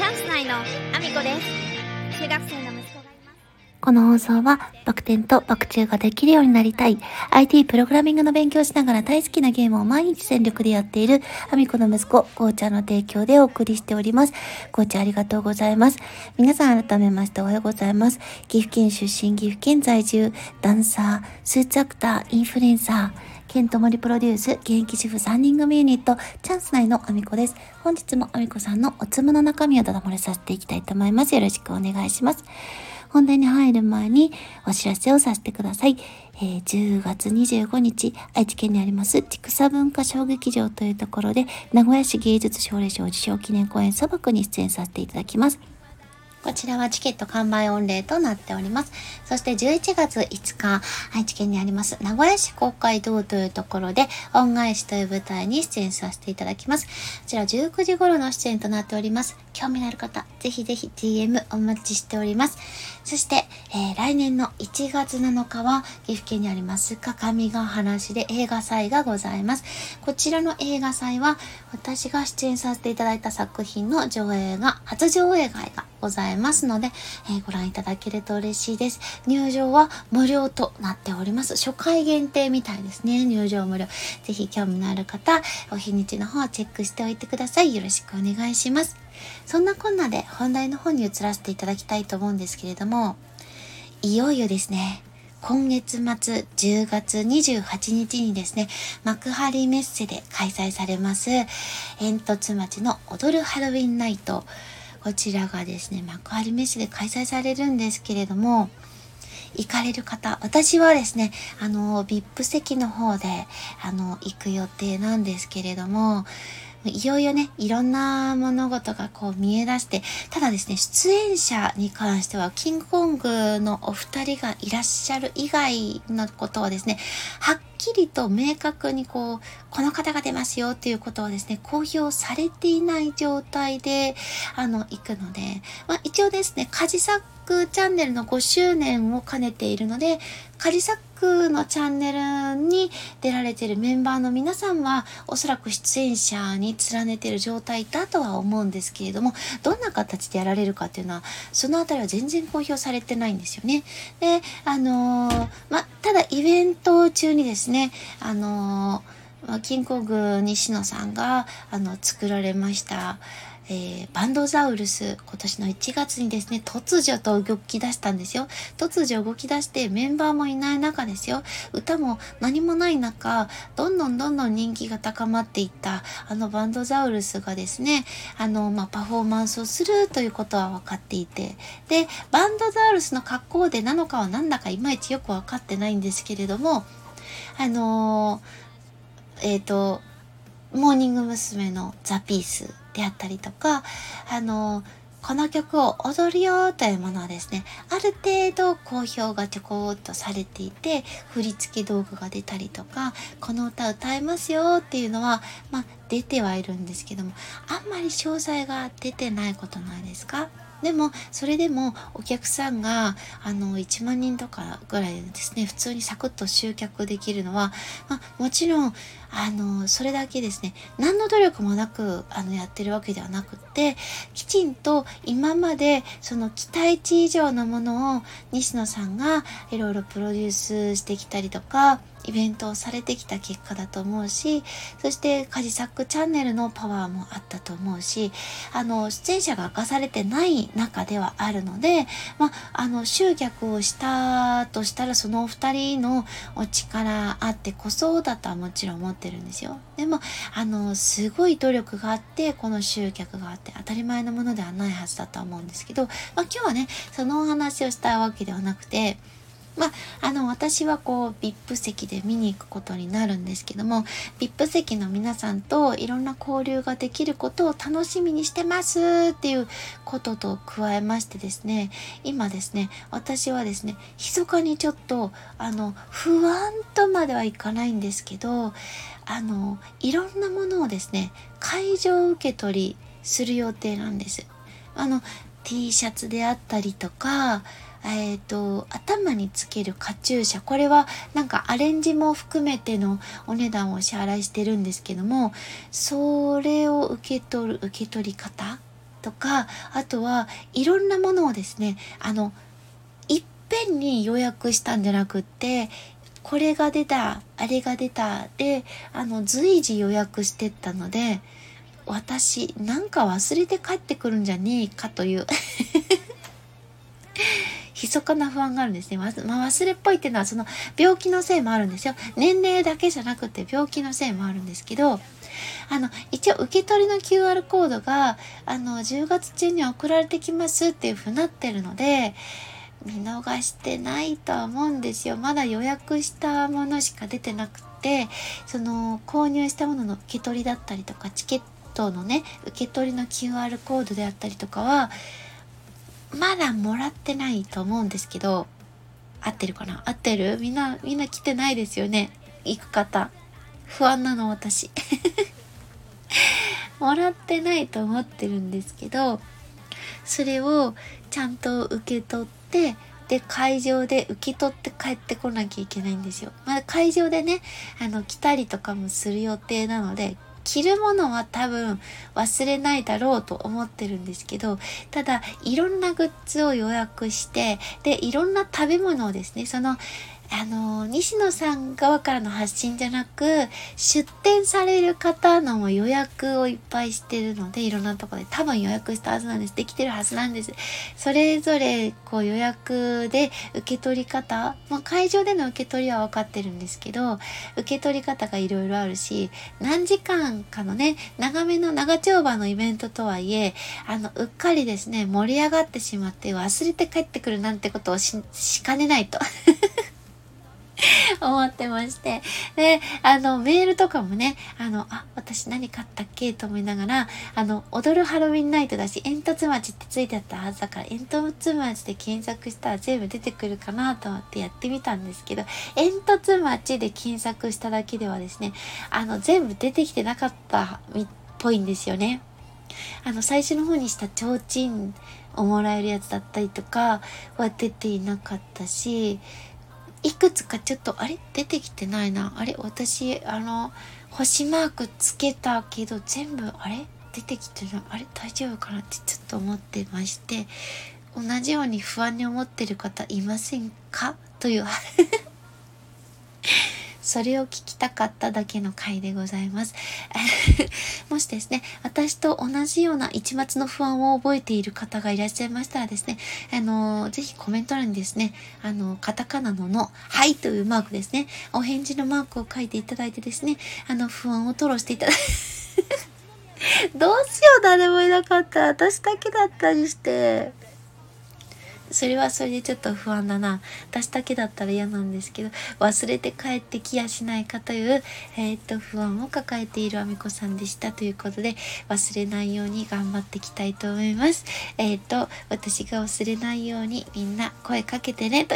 チャンス内のアミコです中学生の息子がいますこの放送は、バク転とバク宙ができるようになりたい、IT プログラミングの勉強しながら大好きなゲームを毎日全力でやっている、アミコの息子、こうちゃんの提供でお送りしております。こうちゃんありがとうございます。皆さん改めましておはようございます。岐阜県出身、岐阜県在住、ダンサー、スーツアクター、インフルエンサー、ケントモリプロデュース、現役主婦3人組ユニット、チャンス内のアミコです。本日もアミコさんのおつむの中身をただ漏れさせていきたいと思います。よろしくお願いします。本題に入る前にお知らせをさせてください。えー10月25日、愛知県にあります、千草文化小劇場というところで、名古屋市芸術奨励賞受賞記念公演砂漠に出演させていただきます。こちらはチケット完売御礼となっております。そして11月5日、愛知県にあります名古屋市公会堂というところで、恩返しという舞台に出演させていただきます。こちら19時頃の出演となっております。興味のある方、ぜひぜひ DM お待ちしております。そして、えー来年の1月7日は岐阜県にあります各務原市で映画祭がございます。こちらの映画祭は私が出演させていただいた作品の上映が、初上映会がございますので、えーご覧いただけると嬉しいです。入場は無料となっております。初回限定みたいですね。入場無料。ぜひ興味のある方、お日にちの方をチェックしておいてください。よろしくお願いします。そんなこんなで本題の方に移らせていただきたいと思うんですけれども、いよいよですね、今月末10月28日にですね、幕張メッセで開催されます、煙突町の踊るハロウィンナイト。こちらがですね、幕張メッセで開催されるんですけれども、行かれる方、私はですね、あの、VIP 席の方で、あの、行く予定なんですけれども、いよいよね、いろんな物事がこう見え出して、ただですね、出演者に関しては、キングコングのお二人がいらっしゃる以外のことはですね、はっきりと明確にこう、この方が出ますよっていうことはですね、公表されていない状態で、あの、行くので、まあ一応ですね、カジサックチャンネルの5周年を兼ねているので、カジサックのチャンネルに出られているメンバーの皆さんは、おそらく出演者に連ねている状態だとは思うんですけれども、どんな形でやられるかっていうのは、そのあたりは全然公表されてないんですよね。で、あのーま、ただイベント中にですね、あのーキンコング西野さんが、あの、作られました、えーバンドザウルス、今年の1月にですね、突如と動き出したんですよ。突如動き出してメンバーもいない中ですよ。歌も何もない中、どんどんどんどん人気が高まっていった、あのバンドザウルスがですね、あの、まあ、パフォーマンスをするということは分かっていて、で、バンドザウルスの格好でなのかはなんだかいまいちよく分かってないんですけれども、あのーえっ、と、モーニング娘。のザ・ピースであったりとか、あの、この曲を踊るよというものはですね、ある程度好評がちょこっとされていて、振り付け道具が出たりとか、この歌歌えますよっていうのは、まあ出てはいるんですけども、あんまり詳細が出てないことないですか？でも、それでもお客さんが、あの、1万人とかぐらいですね、普通にサクッと集客できるのは、まあ、もちろん、あの、それだけですね、何の努力もなく、あの、やってるわけではなくって、きちんと今まで、その期待値以上のものを、西野さんがいろいろプロデュースしてきたりとか、イベントをされてきた結果だと思うし、そしてカジサックチャンネルのパワーもあったと思うし、あの、出演者が明かされてない中ではあるので、まあ、の、集客をしたとしたらそのお二人のお力あってこそだとはもちろん思ってるんですよ。でも、あの、すごい努力があって、この集客があって当たり前のものではないはずだとは思うんですけど、ま、今日はね、そのお話をしたわけではなくて、まあ、あの、私はこう、VIP 席で見に行くことになるんですけども、VIP 席の皆さんといろんな交流ができることを楽しみにしてますっていうことと加えましてですね、今ですね、私はですね、密かにちょっと、あの、不安とまではいかないんですけど、あの、いろんなものをですね、会場受け取りする予定なんです。あの、T シャツであったりとか、えっ、と、頭につけるカチューシャ。これはなんかアレンジも含めてのお値段をお支払いしてるんですけども、それを受け取る、受け取り方？とか、あとはいろんなものをですね、あの、いっぺんに予約したんじゃなくって、これが出た、あれが出た、で、あの、随時予約してったので、私、なんか忘れて帰ってくるんじゃねえかという密かな不安があるんですね。まあ、忘れっぽいっていうのはその病気のせいもあるんですよ。年齢だけじゃなくて病気のせいもあるんですけど、あの、一応受け取りの QR コードが、あの、10月中に送られてきますっていうふうになってるので、見逃してないとは思うんですよ。まだ予約したものしか出てなくて、その購入したものの受け取りだったりとか、チケットのね、受け取りの QR コードであったりとかは、まだもらってないと思うんですけど、合ってるかな？合ってる？みんな、みんな来てないですよね？行く方。不安なの私。もらってないと思ってるんですけど、それをちゃんと受け取って、で、会場で受け取って帰ってこなきゃいけないんですよ。まだ会場でね、あの、来たりとかもする予定なので、着るものは多分忘れないだろうと思ってるんですけど、ただいろんなグッズを予約して、で、いろんな食べ物をですね、そのあの、西野さん側からの発信じゃなく、出店される方の予約をいっぱいしてるので、いろんなとこで多分予約したはずなんです。できてるはずなんです。それぞれ、こう予約で受け取り方、まあ、会場での受け取りは分かってるんですけど、受け取り方がいろいろあるし、何時間かのね、長めの長丁場のイベントとはいえ、あの、うっかりですね、盛り上がってしまって忘れて帰ってくるなんてことをし、しかねないと。思ってまして。で、あの、メールとかもね、あの、あ、私何買ったっけと思いながら、あの、踊るハロウィンナイトだし、煙突町ってついてあったはずだから、煙突町で検索したら全部出てくるかなと思ってやってみたんですけど、煙突町で検索しただけではですね、あの、全部出てきてなかったっぽいんですよね。あの、最初の方にした提灯をもらえるやつだったりとかは出ていなかったし、いくつかちょっと、あれ？出てきてないな。あれ？私、あの、星マークつけたけど、全部、あれ？出てきてない。あれ？大丈夫かなってちょっと思ってまして、同じように不安に思ってる方いませんか？という。それを聞きたかっただけの回でございます。もしですね、私と同じような一末の不安を覚えている方がいらっしゃいましたらですね、あの、ぜひコメント欄にですね、あの、カタカナのの、はいというマークですね、お返事のマークを書いていただいてですね、あの、不安を吐露していただいて どうしよう誰もいなかった。私だけだったりして。それはそれでちょっと不安だな。私だけだったら嫌なんですけど、忘れて帰ってきやしないかという、えー、っと、不安を抱えているあみこさんでしたということで、忘れないように頑張っていきたいと思います。えー、っと、私が忘れないようにみんな声かけてね、と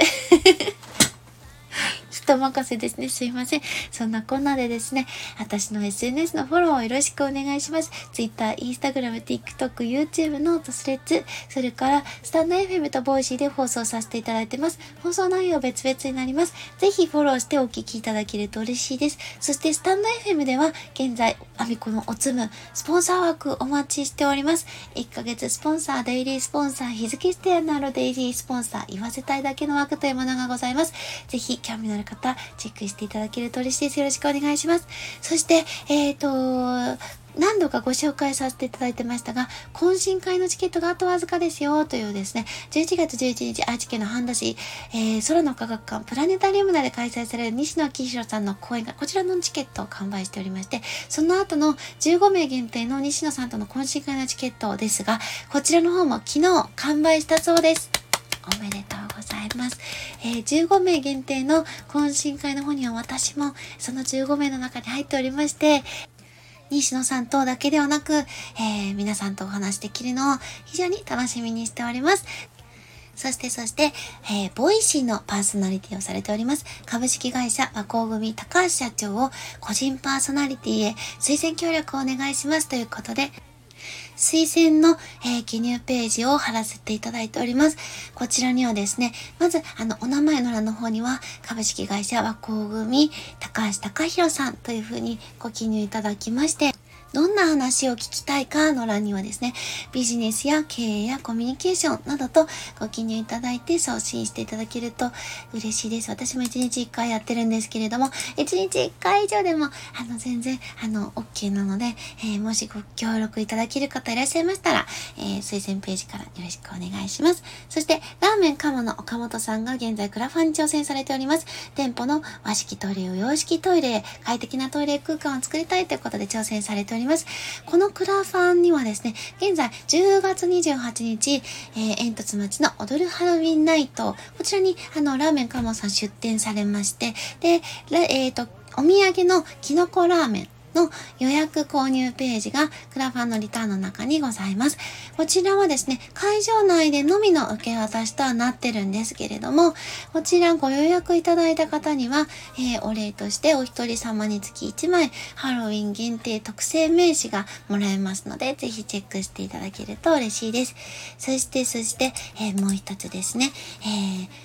人任せですね。すいません。そんなこんなでですね、私の SNS のフォローをよろしくお願いします。Twitter、Instagram、TikTok、YouTube のとスレッズ、それからスタンド FM とボイシーで放送させていただいてます。放送内容別々になります。ぜひフォローしてお聞きいただけると嬉しいです。そしてスタンド FM では現在、アミコのおつむ、スポンサー枠お待ちしております。1ヶ月スポンサー、デイリースポンサー、日付指定のあるデイリースポンサー、言わせたいだけの枠というものがございます。ぜひ興味のある方、チェックしていただけると嬉しいです。よろしくお願いします。そして、えっ、ー、と、何度かご紹介させていただいてましたが、懇親会のチケットがあとわずかですよ、というですね、11月11日、愛知県の半田市、えー、空の科学館、プラネタリウム内で開催される西野明宏さんの講演が、こちらのチケットを完売しておりまして、その後の15名限定の西野さんとの懇親会のチケットですが、こちらの方も昨日完売したそうです。おめでとうございます。えー、15名限定の懇親会の方には私もその15名の中に入っておりまして、西野さんとだけではなく、えー、皆さんとお話できるのを非常に楽しみにしております。そしてそして、えー、ボイシーのパーソナリティをされております。株式会社和光組高橋社長を個人パーソナリティへ推薦協力をお願いしますということで、推薦の、えー、記入ページを貼らせていただいております。こちらにはですね、まず、あの、お名前の欄の方には、株式会社和光組高橋隆弘さんというふうにご記入いただきまして、どんな話を聞きたいかの欄にはですね、ビジネスや経営やコミュニケーションなどとご記入いただいて送信していただけると嬉しいです。私も1日1回やってるんですけれども、1日1回以上でも、あの、全然、あの、OK なので、えー、もしご協力いただける方いらっしゃいましたら、えー、推薦ページからよろしくお願いします。そして、ラーメンカモの岡本さんが現在クラファンに挑戦されております。店舗の和式トイレを洋式トイレ、快適なトイレ空間を作りたいということで挑戦されております。このクラファンにはですね、現在10月28日、えー、煙突町の踊るハロウィンナイト、こちらにあの、ラーメンカモさん出店されまして、で、えっ、ー、と、お土産のキノコラーメン、の予約購入ページがクラファンのリターンの中にございます。こちらはですね、会場内でのみの受け渡しとはなってるんですけれども、こちらご予約いただいた方には、えー、お礼としてお一人様につき1枚ハロウィン限定特製名刺がもらえますので、ぜひチェックしていただけると嬉しいです。そして、そして、えー、もう一つですね、えー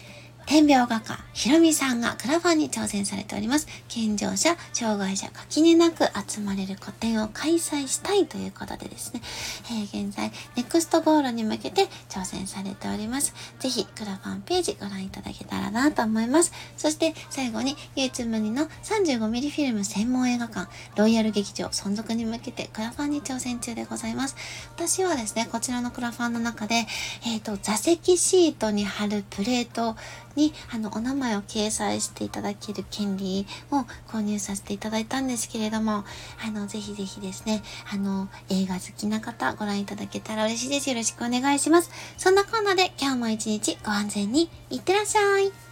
天描画家、ひろみさんがクラファンに挑戦されております。健常者、障害者、垣根なく集まれる個展を開催したいということでですね、えー、現在、ネクストゴールに向けて挑戦されております。ぜひ、クラファンページご覧いただけたらなと思います。そして、最後に、YouTube にの 35mm フィルム専門映画館、ロイヤル劇場存続に向けてクラファンに挑戦中でございます。私はですね、こちらのクラファンの中で、えっ、ー、と、座席シートに貼るプレートにあのお名前を掲載していただける権利を購入させていただいたんですけれども、あの、ぜひぜひですね、あの、映画好きな方ご覧いただけたら嬉しいです。よろしくお願いします。そんなこんなで今日も一日ご安全にいってらっしゃい。